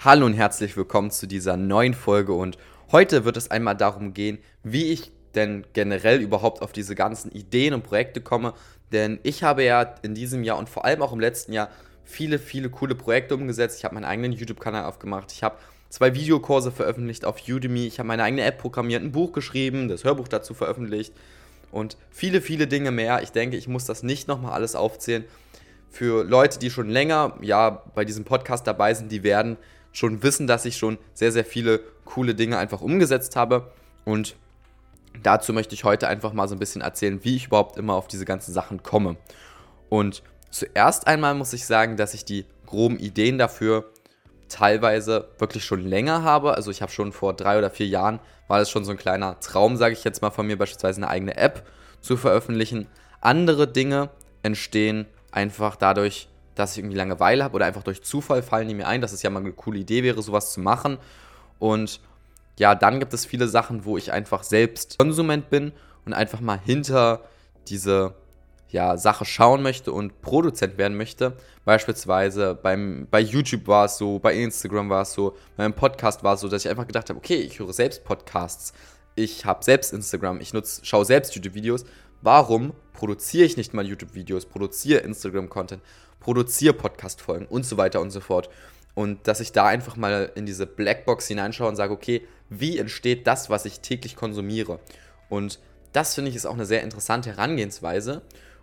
Hallo und herzlich willkommen zu dieser neuen Folge und heute wird es einmal darum gehen, wie ich denn generell überhaupt auf diese ganzen Ideen und Projekte komme, denn ich habe ja in diesem Jahr und vor allem auch im letzten Jahr viele, viele coole Projekte umgesetzt. Ich habe meinen eigenen YouTube-Kanal aufgemacht, ich habe zwei Videokurse veröffentlicht auf Udemy, ich habe meine eigene App programmiert, ein Buch geschrieben, das Hörbuch dazu veröffentlicht und viele, viele Dinge mehr. Ich denke, ich muss das nicht nochmal alles aufzählen. Für Leute, die schon länger ja bei diesem Podcast dabei sind, die werden schon wissen, dass ich schon sehr, sehr viele coole Dinge einfach umgesetzt habe. Und dazu möchte ich heute einfach mal so ein bisschen erzählen, wie ich überhaupt immer auf diese ganzen Sachen komme. Und zuerst einmal muss ich sagen, dass ich die groben Ideen dafür teilweise wirklich schon länger habe. Also ich habe schon vor drei oder vier Jahren, war das schon so ein kleiner Traum, sage ich jetzt mal von mir, beispielsweise eine eigene App zu veröffentlichen. Andere Dinge entstehen einfach dadurch, dass ich irgendwie Langeweile habe oder einfach durch Zufall fallen die mir ein, dass es ja mal eine coole Idee wäre, sowas zu machen. Und ja, dann gibt es viele Sachen, wo ich einfach selbst Konsument bin und einfach mal hinter diese ja, Sache schauen möchte und Produzent werden möchte. Beispielsweise beim, bei YouTube war es so, bei Instagram war es so, beim Podcast war es so, dass ich einfach gedacht habe, okay, ich höre selbst Podcasts, ich habe selbst Instagram, ich nutze, schaue selbst YouTube-Videos. Warum produziere ich nicht mal YouTube-Videos, produziere Instagram-Content, produziere Podcast-Folgen und so weiter und so fort. Und dass ich da einfach mal in diese Blackbox hineinschaue und sage, okay, wie entsteht das, was ich täglich konsumiere? Und das finde ich ist auch eine sehr interessante Herangehensweise.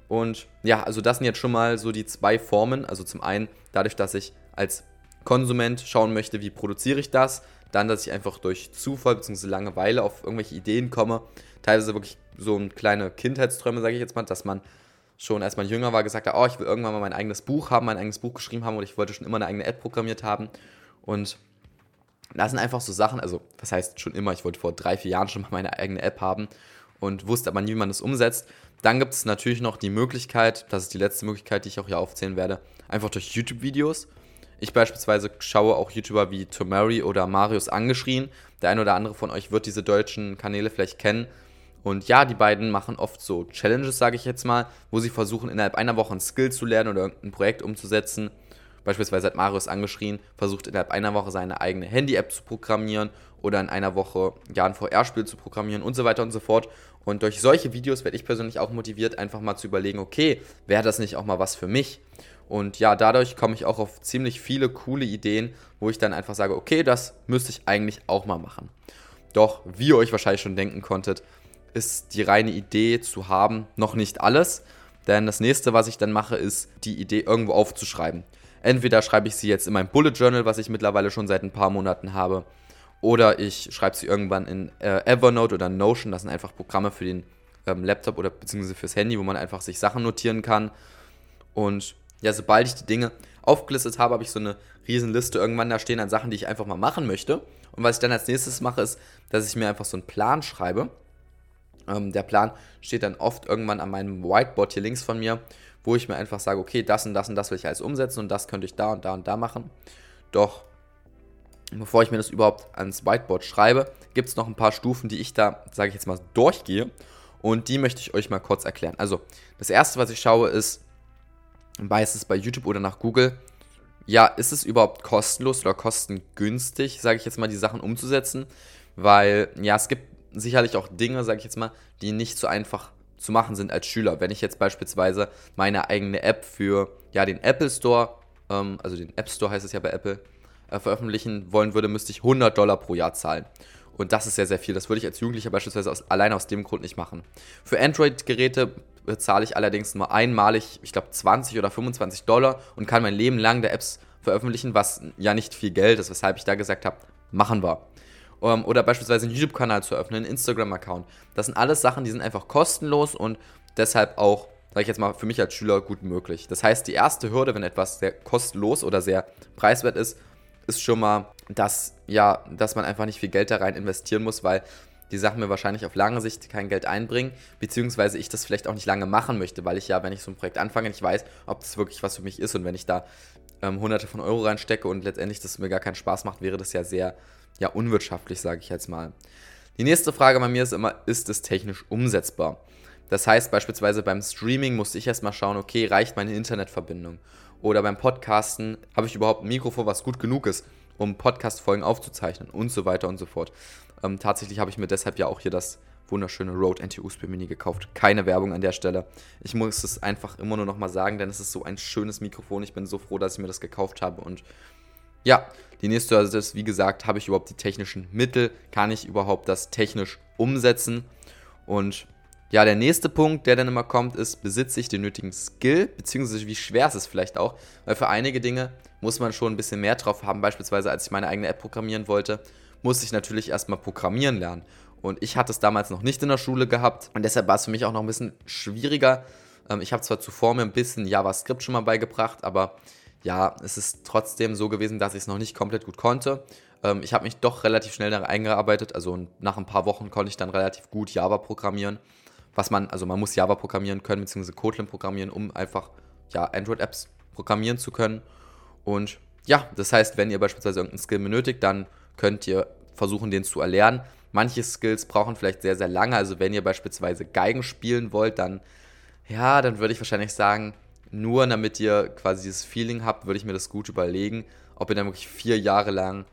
Und ja, also das sind jetzt schon mal so die zwei Formen. Also zum einen dadurch, dass ich als Konsument schauen möchte, wie produziere ich das. Dann, dass ich einfach durch Zufall bzw. Langeweile auf irgendwelche Ideen komme. Teilweise wirklich so ein kleine Kindheitsträume, sage ich jetzt mal, dass man schon als man jünger war gesagt hat, oh, ich will irgendwann mal mein eigenes Buch haben, mein eigenes Buch geschrieben haben oder ich wollte schon immer eine eigene App programmiert haben. Und das sind einfach so Sachen, also das heißt schon immer, ich wollte vor drei, vier Jahren schon mal meine eigene App haben und wusste aber nie, wie man das umsetzt. Dann gibt es natürlich noch die Möglichkeit, das ist die letzte Möglichkeit, die ich auch hier aufzählen werde, einfach durch YouTube-Videos. Ich beispielsweise schaue auch YouTuber wie Tomari oder Marius angeschrien. Der eine oder andere von euch wird diese deutschen Kanäle vielleicht kennen. Und ja, die beiden machen oft so Challenges, sage ich jetzt mal, wo sie versuchen, innerhalb einer Woche ein Skill zu lernen oder irgendein Projekt umzusetzen. Beispielsweise hat Marius angeschrien, versucht innerhalb einer Woche seine eigene Handy-App zu programmieren oder in einer Woche ja, ein VR-Spiel zu programmieren und so weiter und so fort. Und durch solche Videos werde ich persönlich auch motiviert, einfach mal zu überlegen, okay, wäre das nicht auch mal was für mich? Und ja, dadurch komme ich auch auf ziemlich viele coole Ideen, wo ich dann einfach sage, okay, das müsste ich eigentlich auch mal machen. Doch, wie ihr euch wahrscheinlich schon denken konntet, ist die reine Idee zu haben noch nicht alles. Denn das nächste, was ich dann mache, ist die Idee irgendwo aufzuschreiben. Entweder schreibe ich sie jetzt in mein Bullet Journal, was ich mittlerweile schon seit ein paar Monaten habe, oder ich schreibe sie irgendwann in äh, Evernote oder Notion. Das sind einfach Programme für den ähm, Laptop oder beziehungsweise fürs Handy, wo man einfach sich Sachen notieren kann. Und ja, sobald ich die Dinge aufgelistet habe, habe ich so eine riesen Liste irgendwann da stehen an Sachen, die ich einfach mal machen möchte. Und was ich dann als nächstes mache, ist, dass ich mir einfach so einen Plan schreibe ähm, der Plan steht dann oft irgendwann an meinem Whiteboard hier links von mir, wo ich mir einfach sage, okay, das und das und das will ich alles umsetzen und das könnte ich da und da und da machen. Doch bevor ich mir das überhaupt ans Whiteboard schreibe, gibt es noch ein paar Stufen, die ich da, sage ich jetzt mal, durchgehe. Und die möchte ich euch mal kurz erklären. Also, das erste, was ich schaue, ist meistens bei YouTube oder nach Google, ja, ist es überhaupt kostenlos oder kostengünstig, sage ich jetzt mal, die Sachen umzusetzen? Weil, ja, es gibt sicherlich auch Dinge, sage ich jetzt mal, die nicht so einfach zu machen sind als Schüler. Wenn ich jetzt beispielsweise meine eigene App für ja, den Apple Store, ähm, also den App Store heißt es ja bei Apple, äh, veröffentlichen wollen würde, müsste ich 100 Dollar pro Jahr zahlen. Und das ist sehr, sehr viel. Das würde ich als Jugendlicher beispielsweise aus, alleine aus dem Grund nicht machen. Für Android-Geräte bezahle ich allerdings nur einmalig, ich glaube, 20 oder 25 Dollar und kann mein Leben lang der Apps veröffentlichen, was ja nicht viel Geld ist, weshalb ich da gesagt habe, machen wir. Ähm, oder beispielsweise einen YouTube-Kanal zu öffnen, einen Instagram-Account. Das sind alles Sachen, die sind einfach kostenlos und deshalb auch, sage ich jetzt mal, für mich als Schüler gut möglich. Das heißt, die erste Hürde, wenn etwas sehr kostenlos oder sehr preiswert ist, ist schon mal, dass, ja, dass man einfach nicht viel Geld da rein investieren muss, weil die Sachen mir wahrscheinlich auf lange Sicht kein Geld einbringen, beziehungsweise ich das vielleicht auch nicht lange machen möchte, weil ich ja, wenn ich so ein Projekt anfange, nicht weiß, ob das wirklich was für mich ist und wenn ich da ähm, hunderte von Euro reinstecke und letztendlich das mir gar keinen Spaß macht, wäre das ja sehr ja, unwirtschaftlich, sage ich jetzt mal. Die nächste Frage bei mir ist immer, ist es technisch umsetzbar? Das heißt beispielsweise beim Streaming musste ich erstmal schauen, okay, reicht meine Internetverbindung? Oder beim Podcasten habe ich überhaupt ein Mikrofon, was gut genug ist, um Podcast-Folgen aufzuzeichnen und so weiter und so fort. Ähm, tatsächlich habe ich mir deshalb ja auch hier das wunderschöne Rode NT-USB Mini gekauft. Keine Werbung an der Stelle. Ich muss es einfach immer nur nochmal sagen, denn es ist so ein schönes Mikrofon. Ich bin so froh, dass ich mir das gekauft habe. Und ja, die nächste also ist, wie gesagt, habe ich überhaupt die technischen Mittel? Kann ich überhaupt das technisch umsetzen? Und ja, der nächste Punkt, der dann immer kommt, ist, besitze ich den nötigen Skill, beziehungsweise wie schwer ist es vielleicht auch? Weil für einige Dinge muss man schon ein bisschen mehr drauf haben. Beispielsweise, als ich meine eigene App programmieren wollte, musste ich natürlich erstmal programmieren lernen. Und ich hatte es damals noch nicht in der Schule gehabt und deshalb war es für mich auch noch ein bisschen schwieriger. Ähm, ich habe zwar zuvor mir ein bisschen JavaScript schon mal beigebracht, aber ja, es ist trotzdem so gewesen, dass ich es noch nicht komplett gut konnte. Ähm, ich habe mich doch relativ schnell daran eingearbeitet, also nach ein paar Wochen konnte ich dann relativ gut Java programmieren. Was man, also man muss Java programmieren können, beziehungsweise Kotlin programmieren, um einfach ja, Android-Apps programmieren zu können. Und ja, das heißt, wenn ihr beispielsweise irgendeinen Skill benötigt, dann könnt ihr versuchen, den zu erlernen. Manche Skills brauchen vielleicht sehr, sehr lange. Also wenn ihr beispielsweise Geigen spielen wollt, dann, ja, dann würde ich wahrscheinlich sagen, nur damit ihr quasi dieses Feeling habt, würde ich mir das gut überlegen, ob ihr dann wirklich vier Jahre lang,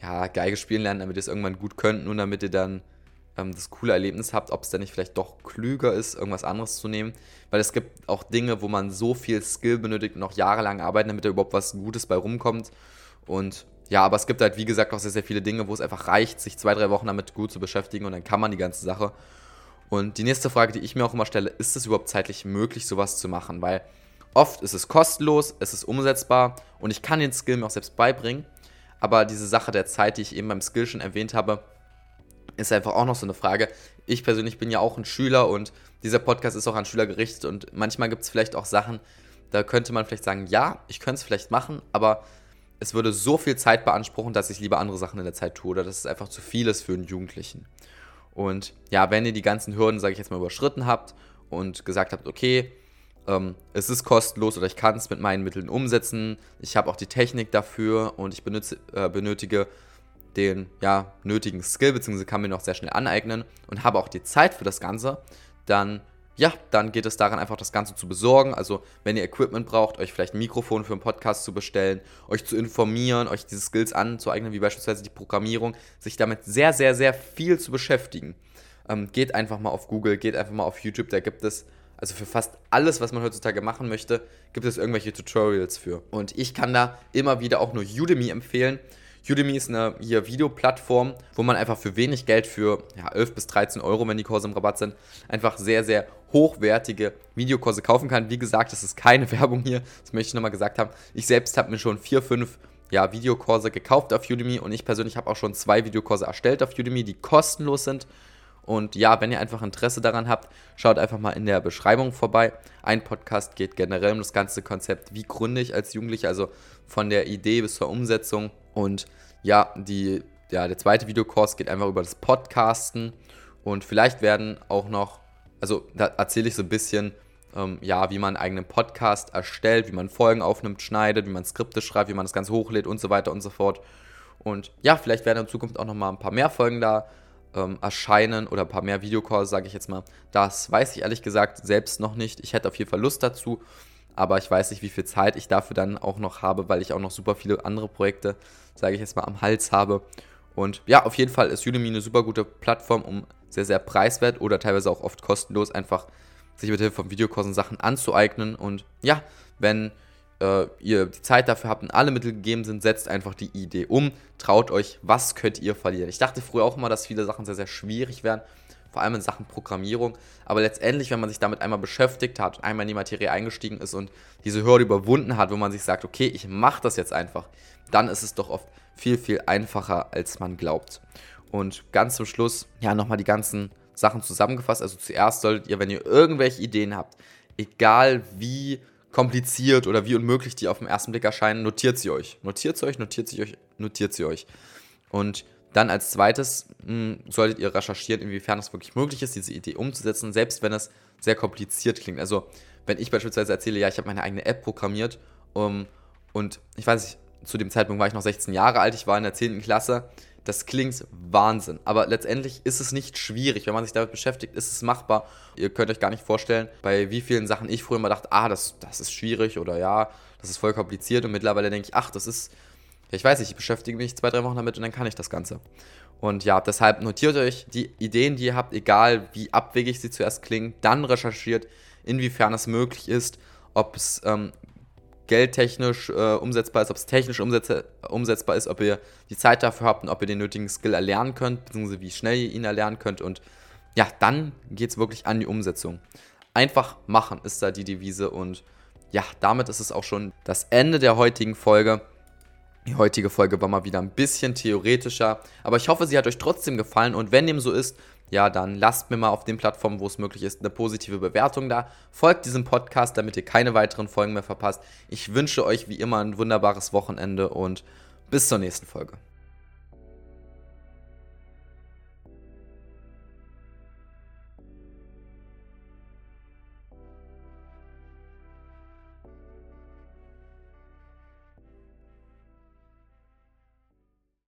ja, Geige spielen lernt, damit ihr es irgendwann gut könnt, nur damit ihr dann ähm, das coole Erlebnis habt, ob es dann nicht vielleicht doch klüger ist, irgendwas anderes zu nehmen. Weil es gibt auch Dinge, wo man so viel Skill benötigt und noch jahrelang arbeiten, damit da überhaupt was Gutes bei rumkommt. Und ja, aber es gibt halt, wie gesagt, auch sehr, sehr viele Dinge, wo es einfach reicht, sich zwei, drei Wochen damit gut zu beschäftigen und dann kann man die ganze Sache. Und die nächste Frage, die ich mir auch immer stelle, ist es überhaupt zeitlich möglich, sowas zu machen? Weil oft ist es kostenlos, es ist umsetzbar und ich kann den Skill mir auch selbst beibringen. Aber diese Sache der Zeit, die ich eben beim Skill schon erwähnt habe, ist einfach auch noch so eine Frage. Ich persönlich bin ja auch ein Schüler und dieser Podcast ist auch an Schüler gerichtet und manchmal gibt es vielleicht auch Sachen, da könnte man vielleicht sagen, ja, ich könnte es vielleicht machen, aber es würde so viel Zeit beanspruchen, dass ich lieber andere Sachen in der Zeit tue oder dass es einfach zu viel ist für einen Jugendlichen. Und ja, wenn ihr die ganzen Hürden, sage ich jetzt mal, überschritten habt und gesagt habt, okay, ähm, es ist kostenlos oder ich kann es mit meinen Mitteln umsetzen, ich habe auch die Technik dafür und ich benutze, äh, benötige den ja, nötigen Skill, beziehungsweise kann mir noch sehr schnell aneignen und habe auch die Zeit für das Ganze, dann ja, dann geht es daran, einfach das Ganze zu besorgen. Also, wenn ihr Equipment braucht, euch vielleicht ein Mikrofon für einen Podcast zu bestellen, euch zu informieren, euch diese Skills anzueignen, wie beispielsweise die Programmierung, sich damit sehr, sehr, sehr viel zu beschäftigen. Ähm, geht einfach mal auf Google, geht einfach mal auf YouTube, da gibt es, also für fast alles, was man heutzutage machen möchte, gibt es irgendwelche Tutorials für. Und ich kann da immer wieder auch nur Udemy empfehlen. Udemy ist eine hier Videoplattform, wo man einfach für wenig Geld, für ja, 11 bis 13 Euro, wenn die Kurse im Rabatt sind, einfach sehr, sehr hochwertige Videokurse kaufen kann. Wie gesagt, das ist keine Werbung hier, das möchte ich nochmal gesagt haben. Ich selbst habe mir schon vier, fünf ja, Videokurse gekauft auf Udemy und ich persönlich habe auch schon zwei Videokurse erstellt auf Udemy, die kostenlos sind. Und ja, wenn ihr einfach Interesse daran habt, schaut einfach mal in der Beschreibung vorbei. Ein Podcast geht generell um das ganze Konzept, wie gründe ich als Jugendlicher, also von der Idee bis zur Umsetzung. Und ja, die, ja, der zweite Videokurs geht einfach über das Podcasten. Und vielleicht werden auch noch also da erzähle ich so ein bisschen, ähm, ja, wie man einen eigenen Podcast erstellt, wie man Folgen aufnimmt, schneidet, wie man Skripte schreibt, wie man das Ganze hochlädt und so weiter und so fort. Und ja, vielleicht werden in Zukunft auch noch mal ein paar mehr Folgen da ähm, erscheinen oder ein paar mehr Videocalls, sage ich jetzt mal. Das weiß ich ehrlich gesagt selbst noch nicht. Ich hätte auf jeden Fall Lust dazu, aber ich weiß nicht, wie viel Zeit ich dafür dann auch noch habe, weil ich auch noch super viele andere Projekte, sage ich jetzt mal, am Hals habe. Und ja, auf jeden Fall ist Udemy eine super gute Plattform, um sehr, sehr preiswert oder teilweise auch oft kostenlos einfach sich mit Hilfe von Videokursen Sachen anzueignen. Und ja, wenn äh, ihr die Zeit dafür habt und alle Mittel gegeben sind, setzt einfach die Idee um. Traut euch, was könnt ihr verlieren. Ich dachte früher auch immer, dass viele Sachen sehr, sehr schwierig wären, vor allem in Sachen Programmierung. Aber letztendlich, wenn man sich damit einmal beschäftigt hat, einmal in die Materie eingestiegen ist und diese Hürde überwunden hat, wo man sich sagt, okay, ich mache das jetzt einfach, dann ist es doch oft viel, viel einfacher, als man glaubt. Und ganz zum Schluss, ja, nochmal die ganzen Sachen zusammengefasst. Also zuerst solltet ihr, wenn ihr irgendwelche Ideen habt, egal wie kompliziert oder wie unmöglich die auf den ersten Blick erscheinen, notiert sie euch. Notiert sie euch, notiert sie euch, notiert sie euch. Und dann als zweites mh, hm, solltet ihr recherchieren, inwiefern es wirklich möglich ist, diese Idee umzusetzen, selbst wenn es sehr kompliziert klingt. Also wenn ich beispielsweise erzähle, ja, ich habe meine eigene App programmiert um, und ich weiß nicht, zu dem Zeitpunkt war ich noch 16 Jahre alt, ich war in der 10. Klasse, das klingt Wahnsinn, aber letztendlich ist es nicht schwierig. Wenn man sich damit beschäftigt, ist es machbar. Ihr könnt euch gar nicht vorstellen, bei wie vielen Sachen ich früher immer dachte, ah, das, das ist schwierig oder ja, das ist voll kompliziert und mittlerweile denke ich, ach, das ist ich weiß nicht, ich beschäftige mich zwei, drei Wochen damit und dann kann ich das Ganze. Und ja, deshalb notiert euch die Ideen, die ihr habt, egal wie abwegig sie zuerst klingen, dann recherchiert, inwiefern es möglich ist, ob es ähm, geldtechnisch äh, umsetzbar ist, ob es technisch umsetzbar ist, ob ihr die Zeit dafür habt und ob ihr den nötigen Skill erlernen könnt, beziehungsweise wie schnell ihr ihn erlernen könnt. Und ja, dann geht es wirklich an die Umsetzung. Einfach machen ist da die Devise und ja, damit ist es auch schon das Ende der heutigen Folge. Die heutige Folge war mal wieder ein bisschen theoretischer, aber ich hoffe, sie hat euch trotzdem gefallen und wenn dem so ist, ja, dann lasst mir mal auf den Plattformen, wo es möglich ist, eine positive Bewertung da. Folgt diesem Podcast, damit ihr keine weiteren Folgen mehr verpasst. Ich wünsche euch wie immer ein wunderbares Wochenende und bis zur nächsten Folge.